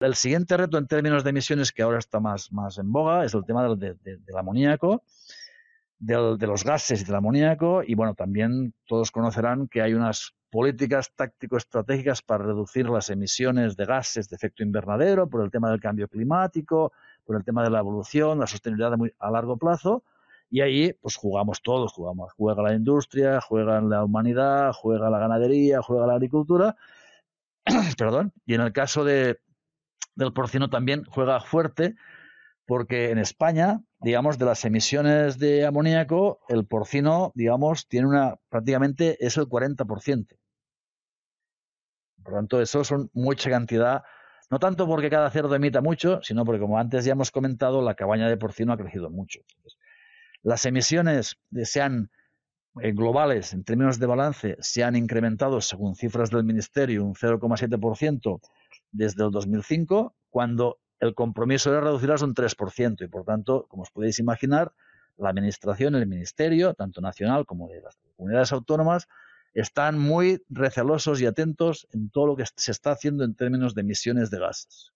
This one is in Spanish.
El siguiente reto en términos de emisiones que ahora está más, más en boga es el tema del, del amoníaco, del, de los gases y del amoníaco. Y bueno, también todos conocerán que hay unas políticas táctico-estratégicas para reducir las emisiones de gases de efecto invernadero por el tema del cambio climático, por el tema de la evolución, la sostenibilidad a largo plazo. Y ahí, pues jugamos todos, jugamos. Juega la industria, juega la humanidad, juega la ganadería, juega la agricultura. Perdón. Y en el caso de, del porcino también juega fuerte, porque en España, digamos, de las emisiones de amoníaco, el porcino, digamos, tiene una, prácticamente es el 40%. Por lo tanto, eso son mucha cantidad, no tanto porque cada cerdo emita mucho, sino porque, como antes ya hemos comentado, la cabaña de porcino ha crecido mucho. las emisiones sean eh, globales, en términos de balance, se han incrementado, según cifras del Ministerio, un 0,7% desde el 2005, cuando el compromiso era reducirlas un 3%. Y, por tanto, como os podéis imaginar, la Administración, el Ministerio, tanto nacional como de las comunidades autónomas, están muy recelosos y atentos en todo lo que se está haciendo en términos de emisiones de gases.